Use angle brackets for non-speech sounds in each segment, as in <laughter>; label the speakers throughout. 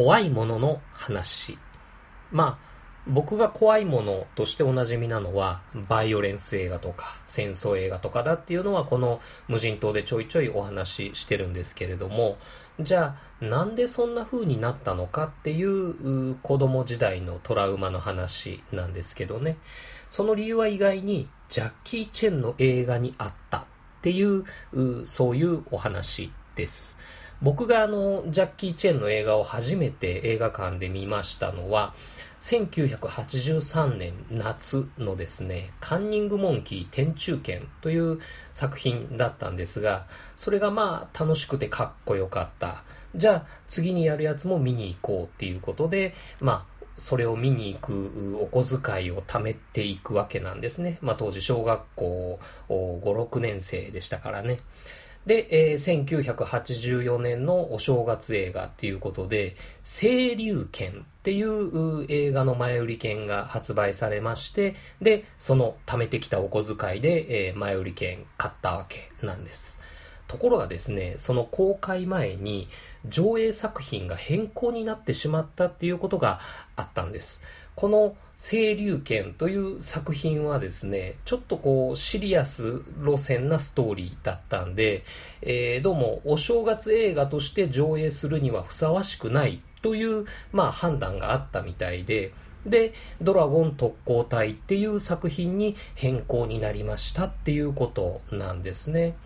Speaker 1: 怖いものの話。まあ、僕が怖いものとしておなじみなのは、バイオレンス映画とか、戦争映画とかだっていうのは、この無人島でちょいちょいお話ししてるんですけれども、じゃあ、なんでそんな風になったのかっていう子供時代のトラウマの話なんですけどね。その理由は意外に、ジャッキー・チェンの映画にあったっていう、そういうお話です。僕があの、ジャッキー・チェンの映画を初めて映画館で見ましたのは、1983年夏のですね、カンニングモンキー天中剣という作品だったんですが、それがまあ楽しくてかっこよかった。じゃあ次にやるやつも見に行こうっていうことで、まあそれを見に行くお小遣いを貯めていくわけなんですね。まあ当時小学校5、6年生でしたからね。で、えー、1984年のお正月映画っていうことで、清流剣っていう映画の前売り券が発売されまして、で、その貯めてきたお小遣いで、えー、前売り券買ったわけなんです。ところがですね、その公開前に上映作品が変更になってしまったっていうことがあったんです。この清流剣という作品はですね、ちょっとこうシリアス路線なストーリーだったんで、えー、どうもお正月映画として上映するにはふさわしくないという、まあ判断があったみたいで、で、ドラゴン特攻隊っていう作品に変更になりましたっていうことなんですね。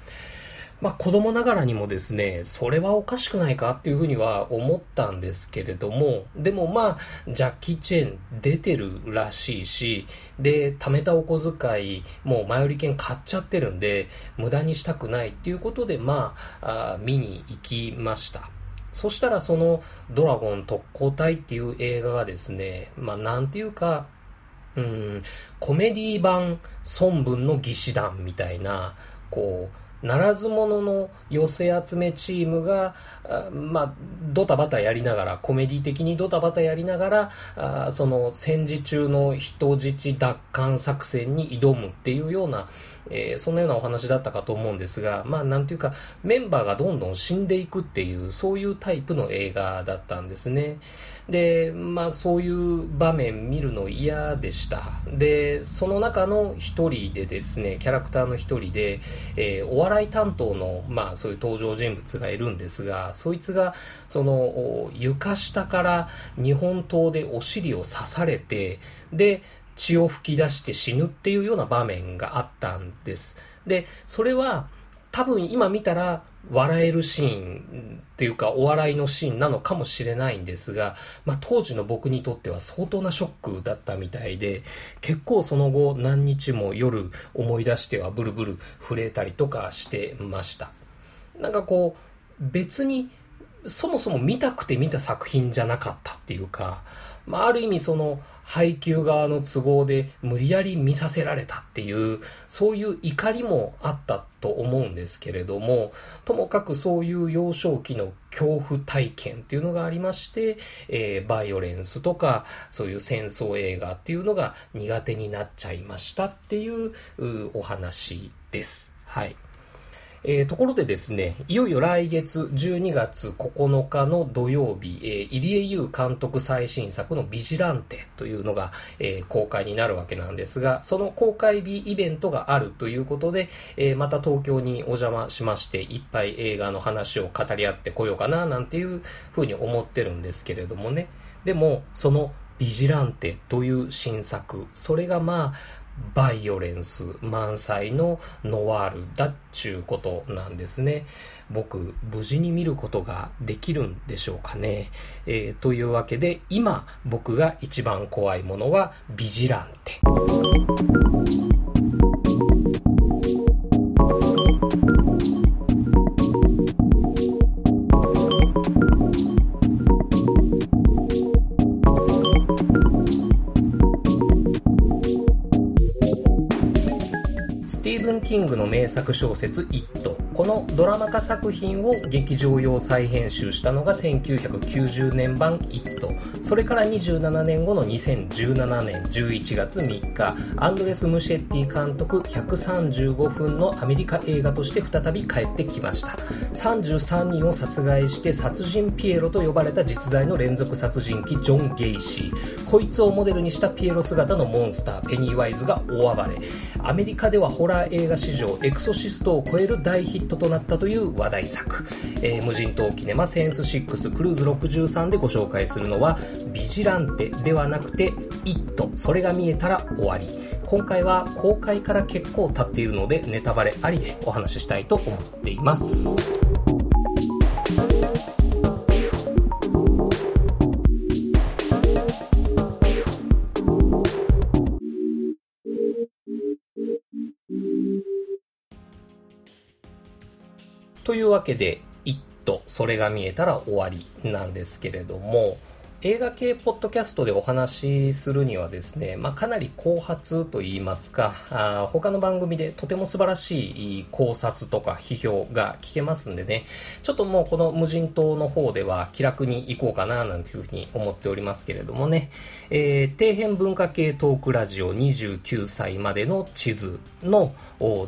Speaker 1: まあ子供ながらにもですね、それはおかしくないかっていうふうには思ったんですけれども、でもまあ、ジャッキー・チェーン出てるらしいし、で、貯めたお小遣い、もう前売り券買っちゃってるんで、無駄にしたくないっていうことで、まあ、あ見に行きました。そしたらそのドラゴン特攻隊っていう映画がですね、まあなんていうか、うん、コメディ版孫文の義士団みたいな、こう、ならず者の寄せ集めチームが、あまあ、ドタバタやりながら、コメディ的にドタバタやりながら、あその戦時中の人質奪還作戦に挑むっていうような、えー、そんなようなお話だったかと思うんですが、まあ、なんていうか、メンバーがどんどん死んでいくっていう、そういうタイプの映画だったんですね。で、まあそういう場面見るの嫌でした。で、その中の一人でですね、キャラクターの一人で、えー、お笑い担当の、まあそういう登場人物がいるんですが、そいつが、その、床下から日本刀でお尻を刺されて、で、血を吹き出して死ぬっていうような場面があったんです。で、それは、多分今見たら笑えるシーンっていうかお笑いのシーンなのかもしれないんですが、まあ、当時の僕にとっては相当なショックだったみたいで結構その後何日も夜思い出してはブルブル震えたりとかしてました。なんかこう別にそもそも見たくて見た作品じゃなかったっていうか、まあ、ある意味その配給側の都合で無理やり見させられたっていう、そういう怒りもあったと思うんですけれども、ともかくそういう幼少期の恐怖体験っていうのがありまして、えー、バイオレンスとか、そういう戦争映画っていうのが苦手になっちゃいましたっていうお話です。はい。えー、ところでですね、いよいよ来月12月9日の土曜日、えー、入江優監督最新作のビジランテというのが、えー、公開になるわけなんですが、その公開日イベントがあるということで、えー、また東京にお邪魔しまして、いっぱい映画の話を語り合ってこようかな、なんていうふうに思ってるんですけれどもね。でも、そのビジランテという新作、それがまあ、バイオレンス満載のノワールだっちゅうことなんですね。僕、無事に見ることができるんでしょうかね。えー、というわけで、今僕が一番怖いものはビジランテ。キングの名作小説「イット」このドラマ化作品を劇場用再編集したのが1990年版「イット」それから27年後の2017年11月3日アンドレス・ムシェッティ監督135分のアメリカ映画として再び帰ってきました。33人を殺害して殺人ピエロと呼ばれた実在の連続殺人鬼ジョン・ゲイシー。こいつをモデルにしたピエロ姿のモンスターペニー・ワイズが大暴れ。アメリカではホラー映画史上エクソシストを超える大ヒットとなったという話題作、えー、無人島キネマセンス6クルーズ63でご紹介するのはビジランテではなくて「イット。それが見えたら終わり」今回は公開から結構経っているのでネタバレありでお話ししたいと思っています。というわけで、一とそれが見えたら終わりなんですけれども、映画系ポッドキャストでお話しするにはですね、まあ、かなり後発といいますかあ、他の番組でとても素晴らしい考察とか批評が聞けますんでね、ちょっともうこの無人島の方では気楽に行こうかななんていうふうに思っておりますけれどもね、えー、底辺文化系トークラジオ29歳までの地図の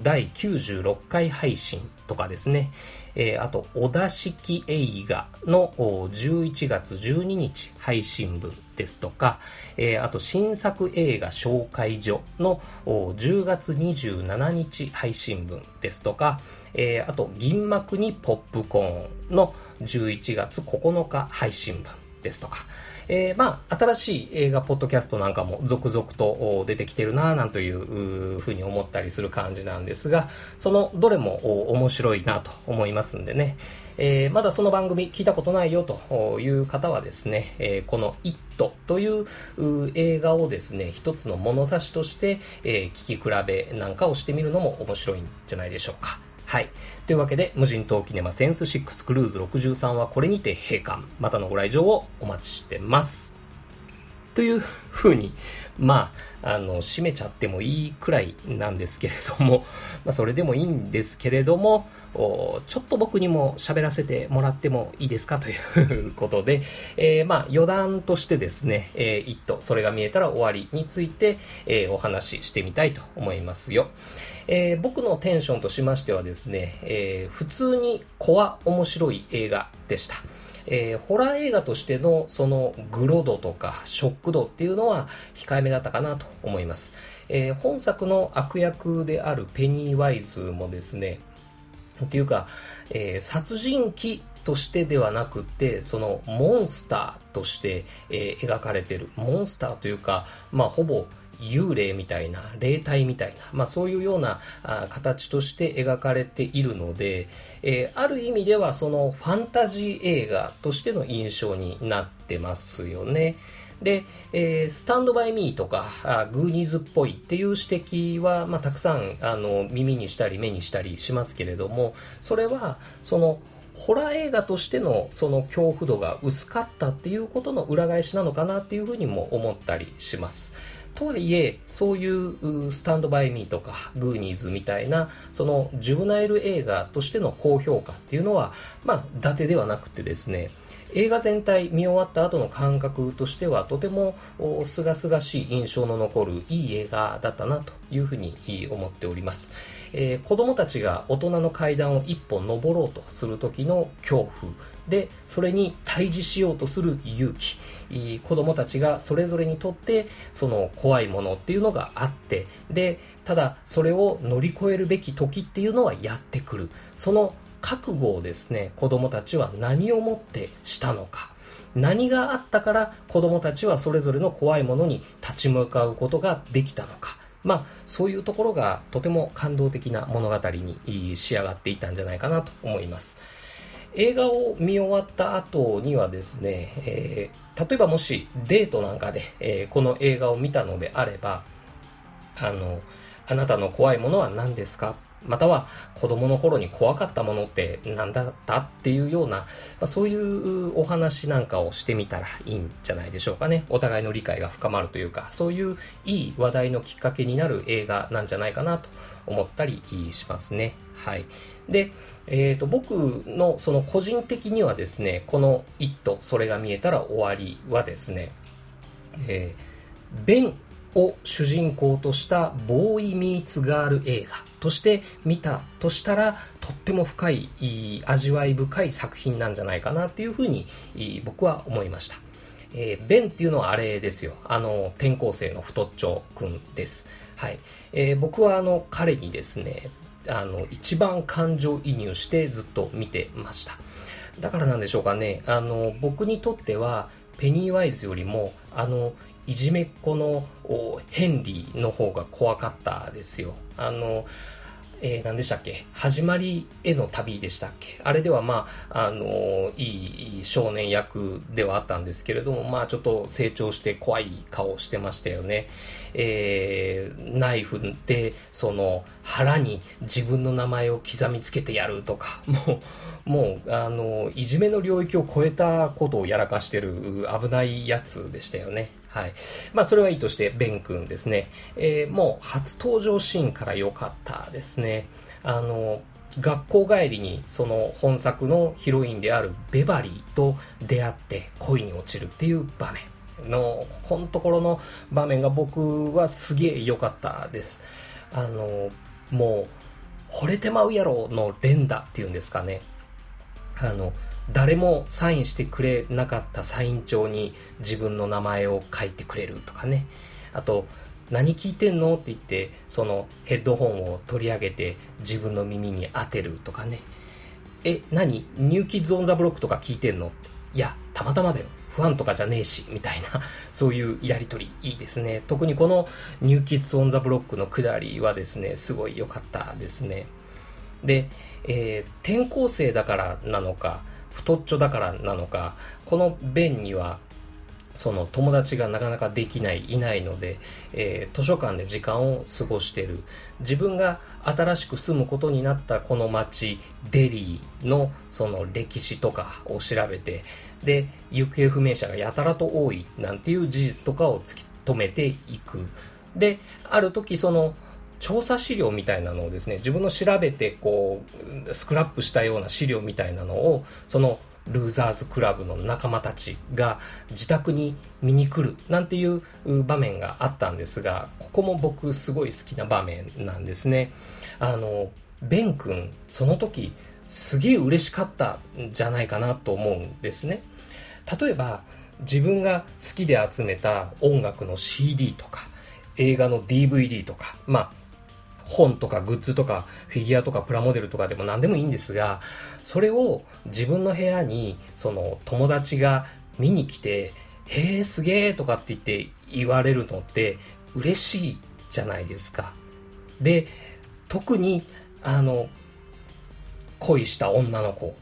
Speaker 1: 第96回配信とかですね、えー、あと、小田式映画の11月12日配信分ですとか、えー、あと、新作映画紹介所の10月27日配信分ですとか、えー、あと、銀幕にポップコーンの11月9日配信分ですとか、えー、まあ、新しい映画ポッドキャストなんかも続々と出てきてるななんというふうに思ったりする感じなんですが、そのどれも面白いなと思いますんでね、えー、まだその番組聞いたことないよという方はですね、えー、この IT という映画をですね、一つの物差しとして、えー、聞き比べなんかをしてみるのも面白いんじゃないでしょうか。はい。というわけで、無人島キネマセンス6クルーズ63はこれにて閉館。またのご来場をお待ちしてます。というふうに、まあ、あの、閉めちゃってもいいくらいなんですけれども、<laughs> まあ、それでもいいんですけれども、ちょっと僕にも喋らせてもらってもいいですかということで、<laughs> えー、まあ、余談としてですね、えー、一途、それが見えたら終わりについて、えー、お話ししてみたいと思いますよ。えー、僕のテンションとしましてはですね、えー、普通に怖面白い映画でした。えー、ホラー映画としてのそのグロ度とかショック度っていうのは控えめだったかなと思います。えー、本作の悪役であるペニー・ワイズもですね、っていうか、えー、殺人鬼としてではなくて、そのモンスターとして、えー、描かれてる。モンスターというか、まあほぼ幽霊みたいな、霊体みたいな、まあそういうようなあ形として描かれているので、えー、ある意味ではそのファンタジー映画としての印象になってますよね。で、えー、スタンドバイミーとか、あグーニーズっぽいっていう指摘は、まあ、たくさん、あの、耳にしたり目にしたりしますけれども、それは、その、ホラー映画としてのその恐怖度が薄かったっていうことの裏返しなのかなっていうふうにも思ったりします。とはいえ、そういうスタンドバイミーとかグーニーズみたいな、そのジュブナイル映画としての高評価っていうのは、まあ、伊達ではなくてですね、映画全体見終わった後の感覚としてはとてもすがすがしい印象の残るいい映画だったなというふうに思っております。えー、子供たちが大人の階段を一本登ろうとする時の恐怖で、それに対峙しようとする勇気。子供たちがそれぞれにとってその怖いものっていうのがあってでただそれを乗り越えるべき時っていうのはやってくる。その覚悟をですね子供たちは何をもってしたのか。何があったから子供たちはそれぞれの怖いものに立ち向かうことができたのか。まあ、そういうところがとても感動的な物語に仕上がっていたんじゃないかなと思います。映画を見終わった後にはですね、えー、例えばもしデートなんかで、えー、この映画を見たのであれば、あの、あなたの怖いものは何ですか？または子供の頃に怖かったものって何だった？っていうような、まあ、そういうお話なんかをしてみたらいいんじゃないでしょうかね。お互いの理解が深まるというか、そういういい話題のきっかけになる映画なんじゃないかなと思ったりしますね。はい。で、えーと、僕のその個人的にはですねこの「イットそれが見えたら終わり」はですね、えー、ベンを主人公としたボーイ・ミーツ・ガール映画として見たとしたらとっても深い味わい深い作品なんじゃないかなっていうふうに僕は思いました、えー、ベンっていうのはあれですよ。あの転校生の太っちょくんです。はい、えー、僕はあの彼にですねあの一番感情移入してずっと見てました。だからなんでしょうかね。あの僕にとってはペニーワイズよりもあのいじめっ子のヘンリーの方が怖かったですよ。あのえー、何でしたっけ？始まりへの旅でしたっけ？あれではまあ、あのー、いい少年役ではあったんですけれども、まあちょっと成長して怖い顔してましたよね。えー、ナイフで、その腹に自分の名前を刻みつけてやるとか、<laughs> もう、もう、あのいじめの領域を超えたことをやらかしてる危ないやつでしたよね。はい。まあ、それはいいとして、ベン君ですね。えー、もう、初登場シーンから良かったですね。あの、学校帰りに、その本作のヒロインであるベバリーと出会って恋に落ちるっていう場面の、ここのところの場面が僕はすげえ良かったです。あの、もう、惚れてまうやろの連打っていうんですかね。あの、誰もサインしてくれなかったサイン帳に自分の名前を書いてくれるとかね。あと、何聞いてんのって言って、そのヘッドホンを取り上げて自分の耳に当てるとかね。え、何？ New Kids on the Block とか聞いてんのいや、たまたまだよ。ファンとかじゃねえし、みたいな、<laughs> そういうやりとり、いいですね。特にこのNew Kids on the Block のくだりはですね、すごい良かったですね。で、えー、転校生だからなのか、太っちょだからなのか、このベンには、その友達がなかなかできない、いないので、えー、図書館で時間を過ごしてる。自分が新しく住むことになったこの町、デリーのその歴史とかを調べて、で、行方不明者がやたらと多いなんていう事実とかを突き止めていく。で、ある時その、調査資料みたいなのをですね、自分の調べてこう、スクラップしたような資料みたいなのを、そのルーザーズクラブの仲間たちが自宅に見に来るなんていう場面があったんですが、ここも僕すごい好きな場面なんですね。あの、ベン君、その時すげえ嬉しかったんじゃないかなと思うんですね。例えば、自分が好きで集めた音楽の CD とか、映画の DVD とか、まあ、本とかグッズとかフィギュアとかプラモデルとかでも何でもいいんですが、それを自分の部屋にその友達が見に来て、へえ、すげえとかって言って言われるのって嬉しいじゃないですか。で、特にあの、恋した女の子、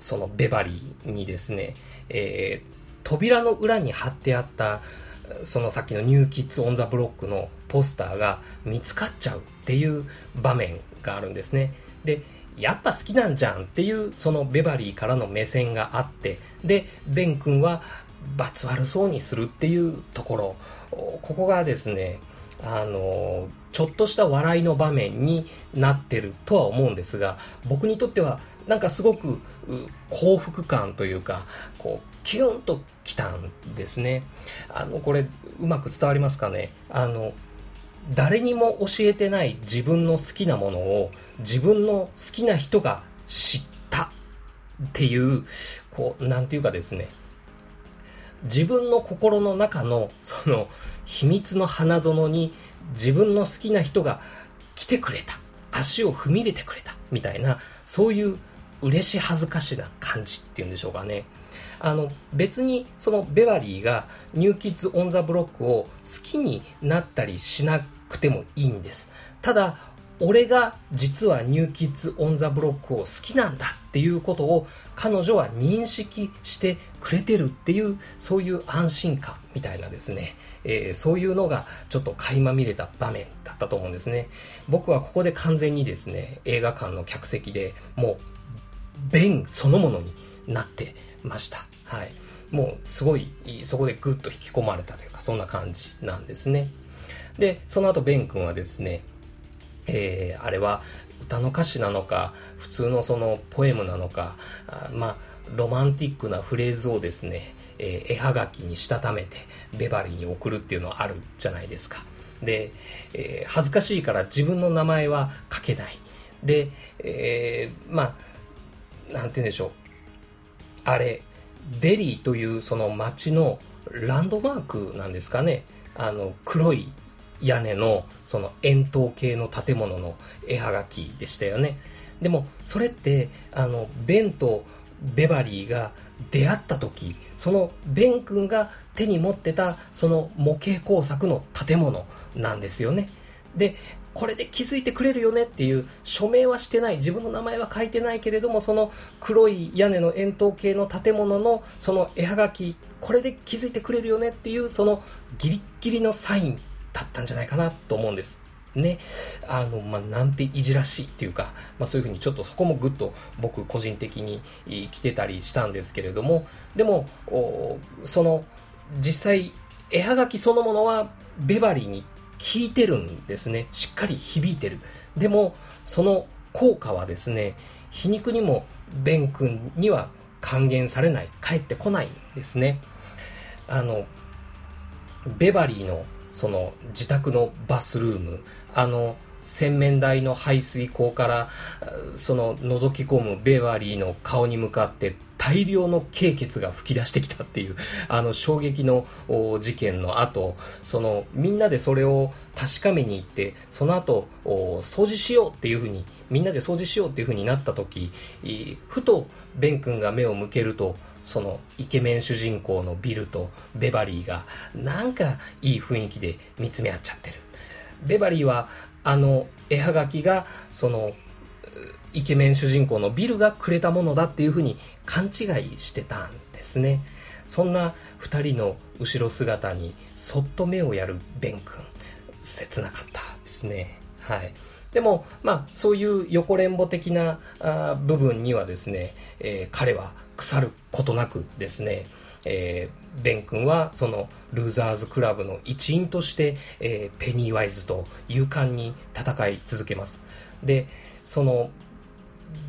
Speaker 1: そのベバリーにですね、えー、扉の裏に貼ってあったそのさっきのニューキッズ・オン・ザ・ブロックのポスターが見つかっちゃうっていう場面があるんですね。で、やっぱ好きなんじゃんっていうそのベバリーからの目線があって、で、ベン君は罰悪そうにするっていうところ、ここがですね、あの、ちょっとした笑いの場面になってるとは思うんですが、僕にとってはなんかすごく幸福感というか、こう、キュンときたんですね。あの、これ、うまく伝わりますかね？あの、誰にも教えてない自分の好きなものを自分の好きな人が知ったっていう、こう、なんていうかですね、自分の心の中の、その、秘密の花園に自分の好きな人が来てくれた。足を踏み入れてくれた。みたいな、そういう嬉し恥ずかしな感じっていうんでしょうかね。あの別にそのベバリーがニューキッズ・オン・ザ・ブロックを好きになったりしなくてもいいんです。ただ、俺が実はニューキッズ・オン・ザ・ブロックを好きなんだっていうことを彼女は認識してくれてるっていうそういう安心感みたいなですね、えー、そういうのがちょっと垣間見れた場面だったと思うんですね僕はここで完全にですね映画館の客席でもうベンそのものになってました。はい。もうすごい、そこでグッと引き込まれたというか、そんな感じなんですね。で、その後ベン君はですね、えー、あれは歌の歌詞なのか、普通のそのポエムなのか、あまあ、ロマンティックなフレーズをですね、えー、絵はがきにしたためて、ベバリーに送るっていうのはあるじゃないですか。で、えー、恥ずかしいから自分の名前は書けない。で、えー、まあ、なんて言うんでしょう。あれ、デリーというその街のランドマークなんですかね。あの、黒い屋根のその円筒形の建物の絵はがきでしたよね。でも、それって、あの、ベンとベバリーが出会った時、そのベン君が手に持ってたその模型工作の建物なんですよね。で、これで気づいてくれるよねっていう署名はしてない。自分の名前は書いてないけれどもその黒い屋根の円筒形の建物のその絵はがきこれで気づいてくれるよねっていうそのギリッギリのサインだったんじゃないかなと思うんです。ね、あの、まあ、なんていじらしいっていうか、まあ、そういうふうにちょっとそこもぐっと僕個人的に来てたりしたんですけれども、でも、その、実際、絵はがきそのものはベバリーに効いてるんですね。しっかり響いてる。でも、その効果はですね、皮肉にもベン君には還元されない、返ってこないんですね。あの、ベバリーのその自宅のバスルーム、あの、洗面台の排水口からその覗き込むベバリーの顔に向かって大量の経血が噴き出してきたっていうあの衝撃の事件の後そのみんなでそれを確かめに行ってその後掃除しようっていうふうにみんなで掃除しようっていうふうになった時ふとベン君が目を向けるとそのイケメン主人公のビルとベバリーがなんかいい雰囲気で見つめ合っちゃってる。ベバリーはあの絵はがきがそのイケメン主人公のビルがくれたものだっていうふうに勘違いしてたんですね。そんな二人の後ろ姿にそっと目をやるベン君。切なかったですね。はい。でも、まあ、そういう横連母的なあ部分にはですね、えー、彼は腐ることなくですね、えー、ベン君はそのルーザーズクラブの一員として、えー、ペニーワイズと勇敢に戦い続けます。で、その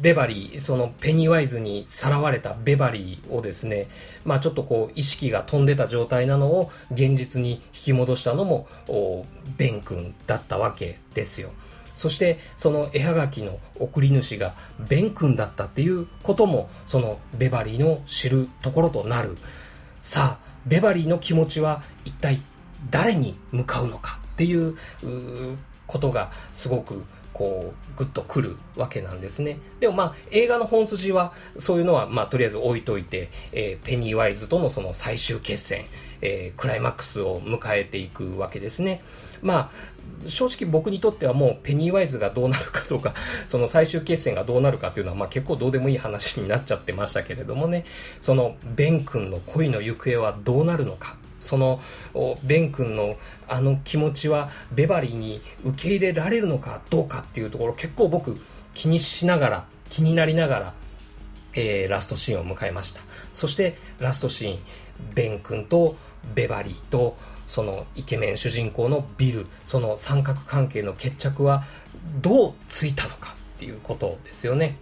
Speaker 1: ベバリー、そのペニーワイズにさらわれたベバリーをですね、まあちょっとこう意識が飛んでた状態なのを現実に引き戻したのもベン君だったわけですよ。そしてその絵はがきの送り主がベン君だったっていうこともそのベバリーの知るところとなるさあベバリーの気持ちは一体誰に向かうのかっていうことがすごくこうグッとくるわけなんですね。でもまあ映画の本筋はそういうのはまあとりあえず置いといて、えー、ペニーワイズとのその最終決戦、えー、クライマックスを迎えていくわけですね。まあ、正直僕にとってはもうペニーワイズがどうなるかとか、<laughs> その最終決戦がどうなるかっていうのは、まあ結構どうでもいい話になっちゃってましたけれどもね、そのベン君の恋の行方はどうなるのか。そのベン君のあの気持ちはベバリーに受け入れられるのかどうかっていうところ結構僕気にしながら気になりながら、えー、ラストシーンを迎えました。そしてラストシーンベン君とベバリーとそのイケメン主人公のビルその三角関係の決着はどうついたのかっていうことですよね。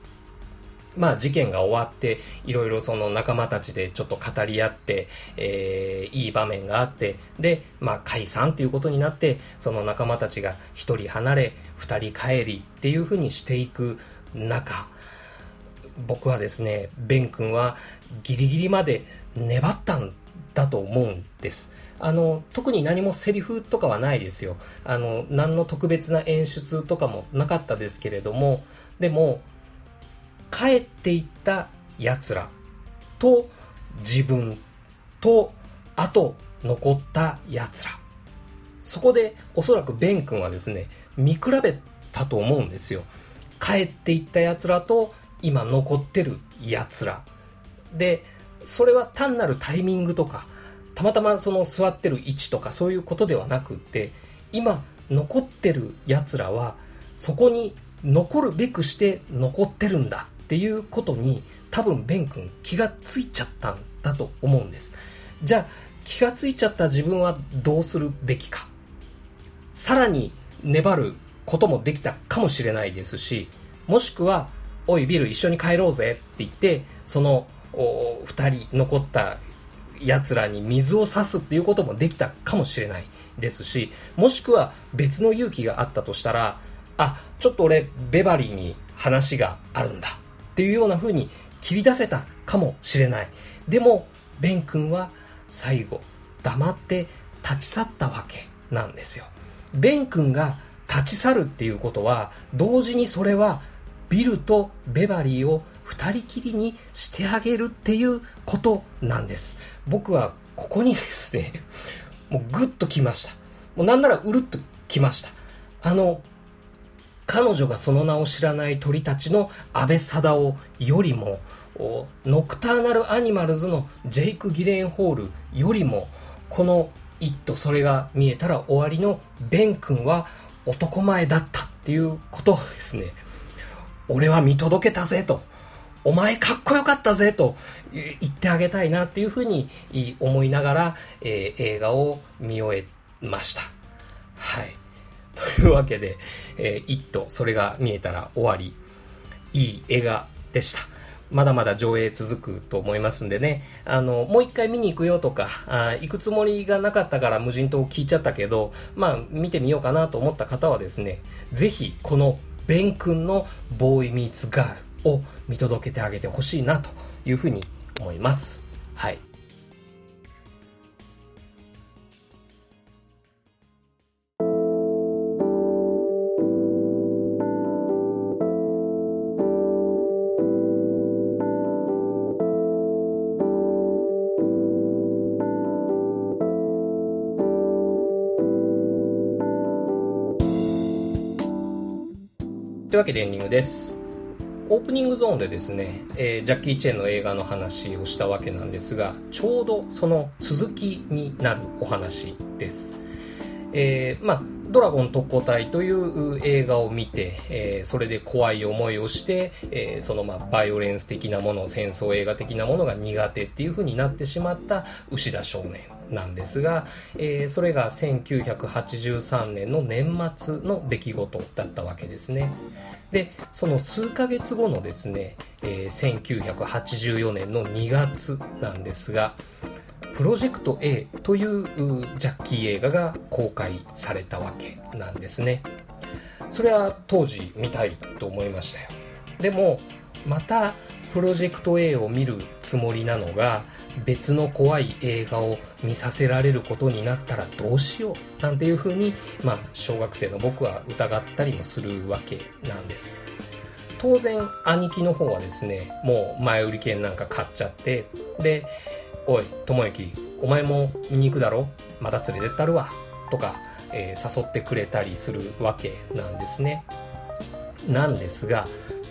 Speaker 1: まあ事件が終わっていろいろその仲間たちでちょっと語り合って、えー、いい場面があってでまあ解散っていうことになってその仲間たちが一人離れ二人帰りっていうふうにしていく中僕はですねベン君はギリギリまで粘ったんだと思うんですあの、特に何もセリフとかはないですよ。あの、何の特別な演出とかもなかったですけれども、でも、帰っていった奴らと自分と、あと残った奴ら。そこでおそらくベン君はですね、見比べたと思うんですよ。帰っていった奴らと今残ってる奴ら。で、それは単なるタイミングとか、たまたまその座ってる位置とかそういうことではなくって今残ってる奴らはそこに残るべくして残ってるんだっていうことに多分ベン君気がついちゃったんだと思うんです。じゃあ気がついちゃった自分はどうするべきか。さらに粘ることもできたかもしれないですしもしくは、おいビル一緒に帰ろうぜって言って、その二人残った奴らに水を差すっていうこともできたかもしれないですし、もしくは別の勇気があったとしたら、あ、ちょっと俺、ベバリーに話があるんだっていうような風に切り出せたかもしれない。でも、ベン君は最後、黙って立ち去ったわけなんですよ。ベン君が立ち去るっていうことは、同時にそれはビルとベバリーを二人きりにしてあげるっていうことなんです。僕はここにですね、<laughs> もうグッときました。もうなんならうるっときました。あの、彼女がその名を知らない鳥たちの安倍貞夫よりも、ノクターナルアニマルズのジェイク・ギレンホールよりも、この一途それが見えたら終わりのベン君は男前だったっていうことをですね、俺は見届けたぜと、お前かっこよかったぜと言ってあげたいなっていうふうに思いながら、えー、映画を見終えました。はい。<laughs> というわけで、えー、一途、それが見えたら終わり、いい映画でした。まだまだ上映続くと思いますんでね、あの、もう一回見に行くよとか、あ行くつもりがなかったから無人島を聞いちゃったけど、まあ、見てみようかなと思った方はですね、ぜひ、このベン君のボーイミーツガールを見届けてあげてほしいなというふうに思います。はい。というわけでエンディングです。オープニングゾーンでですね、えー、ジャッキー・チェンの映画の話をしたわけなんですが、ちょうどその続きになるお話です。えー、まあ、ドラゴン特攻隊という映画を見て、えー、それで怖い思いをして、えー、そのまあバイオレンス的なもの、戦争映画的なものが苦手っていう風になってしまった牛田少年なんですが、えー、それが1983年の年末の出来事だったわけですね。で、その数ヶ月後のですね、えー、1984年の2月なんですが、プロジェクト A というジャッキー映画が公開されたわけなんですね。それは当時見たいと思いましたよ。でも、またプロジェクト A を見るつもりなのが別の怖い映画を見させられることになったらどうしようなんていうふうに、まあ、小学生の僕は疑ったりもするわけなんです。当然兄貴の方はですねもう前売り券なんか買っちゃってで「おい智之お前も見に行くだろ？また連れてったるわ」とか、えー、誘ってくれたりするわけなんですね。なんですが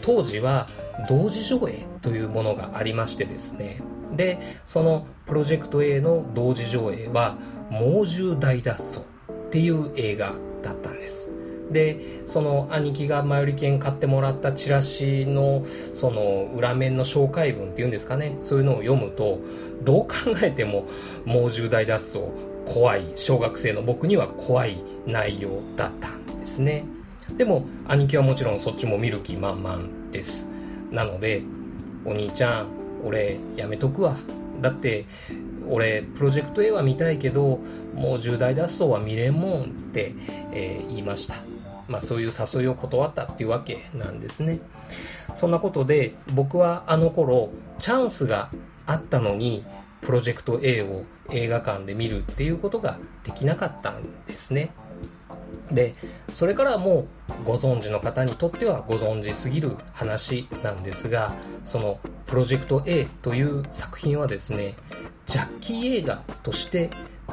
Speaker 1: 当時は同時上映というものがありましてですね。でそのプロジェクト A の同時上映は猛獣大脱走っていう映画だったんです。でその兄貴が前売り券買ってもらったチラシのその裏面の紹介文っていうんですかね。そういうのを読むとどう考えても猛獣大脱走怖い小学生の僕には怖い内容だったんですね。でも兄貴はもちろんそっちも見る気満々です。なのでお兄ちゃん俺やめとくわ。だって俺プロジェクト A は見たいけどもう重大脱走は見れんもんって、えー、言いました。まあそういう誘いを断ったっていうわけなんですね。そんなことで僕はあの頃チャンスがあったのにプロジェクト A を映画館で見るっていうことができなかったんですね。でそれからもうご存知の方にとってはご存知すぎる話なんですがそのプロジェクト A という作品はですねジャッキー映画として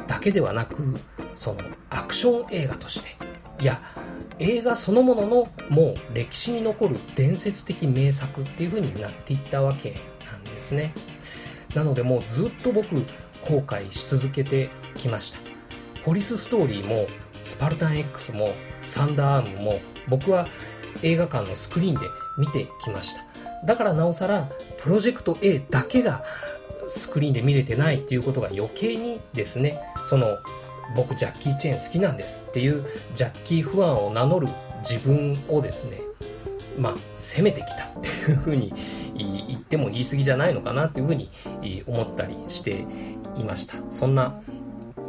Speaker 1: だけではなくそのアクション映画としていや映画そのもののもう歴史に残る伝説的名作っていう風になっていったわけなんですね。なのでもうずっと僕後悔し続けてきました。ポリスストーリーもスパルタン X もサンダーアームも僕は映画館のスクリーンで見てきましただからなおさらプロジェクト A だけがスクリーンで見れてないっていうことが余計にですねその僕ジャッキー・チェーン好きなんですっていうジャッキー・ファンを名乗る自分をですねまあ、攻めてきたっていうふうに言っても言い過ぎじゃないのかなっていうふうに思ったりしていました。そんな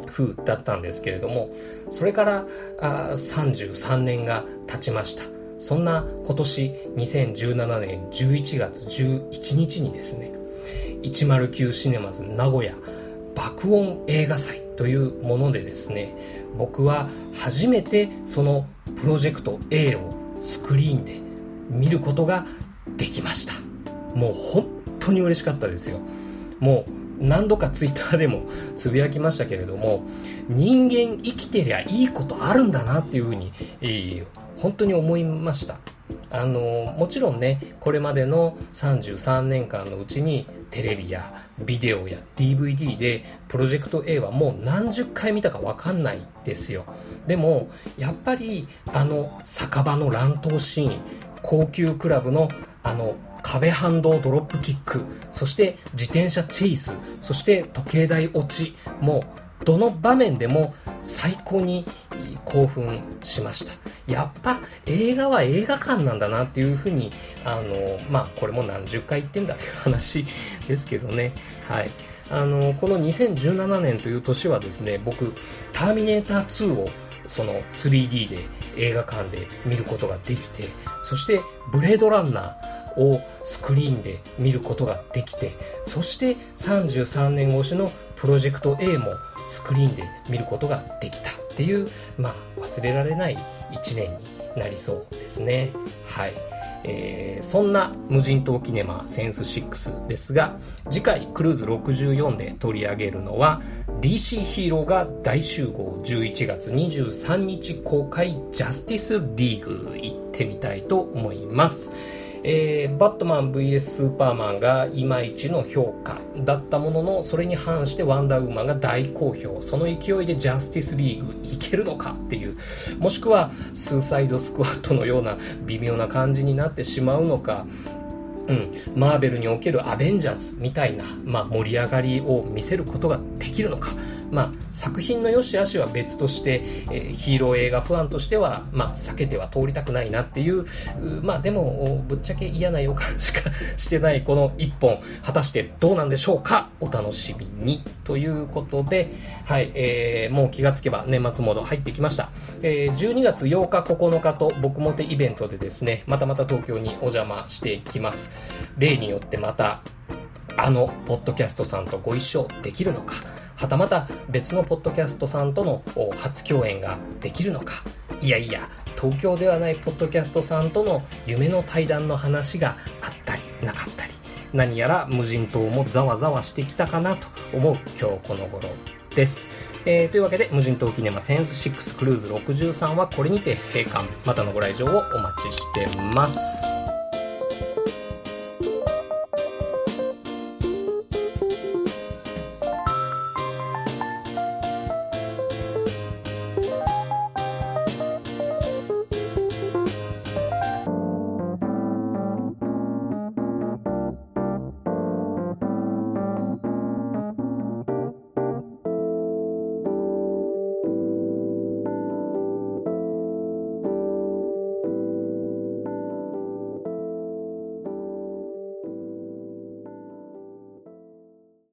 Speaker 1: 風だったんですけれども、それからあ33年が経ちました。そんな今年2017年11月11日にですね、109シネマズ名古屋爆音映画祭というものでですね、僕は初めてそのプロジェクト A をスクリーンで見ることができました。もう本当に嬉しかったですよ。もう何度かツイッターでも <laughs> つぶやきましたけれども、人間生きてりゃいいことあるんだなっていうふうに、えー、本当に思いました。あのもちろんねこれまでの33年間のうちにテレビやビデオや DVD でプロジェクト A はもう何十回見たか分かんないですよでもやっぱりあの酒場の乱闘シーン高級クラブのあの壁反動ドロップキックそして自転車チェイスそして時計台落ちもうどの場面でも最高に興奮しました。やっぱ映画は映画館なんだなっていうふうにあのまあこれも何十回言ってんだっていう話ですけどね。はい。あのこの2017年という年はですね僕「ターミネーター2」をその 3D で映画館で見ることができてそして「ブレードランナー」をスクリーンで見ることができてそして33年越しのプロジェクト A もスクリーンで見ることができたっていう、まあ、忘れられない1年になりそうですね。はい。えー、そんな無人島キネマセンス6ですが次回クルーズ64で取り上げるのは DC ヒーローが大集合11月23日公開ジャスティスリーグ行ってみたいと思います。えー、バットマン VS スーパーマンがいまいちの評価だったもののそれに反してワンダーウーマンが大好評。その勢いでジャスティスリーグいけるのかっていうもしくはスーサイドスクワットのような微妙な感じになってしまうのか。うん、マーベルにおけるアベンジャーズみたいな、まあ、盛り上がりを見せることができるのか。まあ、作品の良し悪しは別として、えー、ヒーロー映画ファンとしては、まあ、避けては通りたくないなっていう、まあ、でも、ぶっちゃけ嫌な予感しかしてないこの一本、果たしてどうなんでしょうか？お楽しみに。ということで、はい、えー、もう気がつけば年末モード入ってきました。えー、12月8日9日と僕もてイベントでですね、またまた東京にお邪魔してきます。例によってまた、あの、ポッドキャストさんとご一緒できるのか？はたまた別のポッドキャストさんとの初共演ができるのか。いやいや東京ではないポッドキャストさんとの夢の対談の話があったりなかったり。何やら無人島もざわざわしてきたかなと思う今日この頃です、えー、というわけで無人島キネマセンス6クルーズ63はこれにて閉館。またのご来場をお待ちしてます。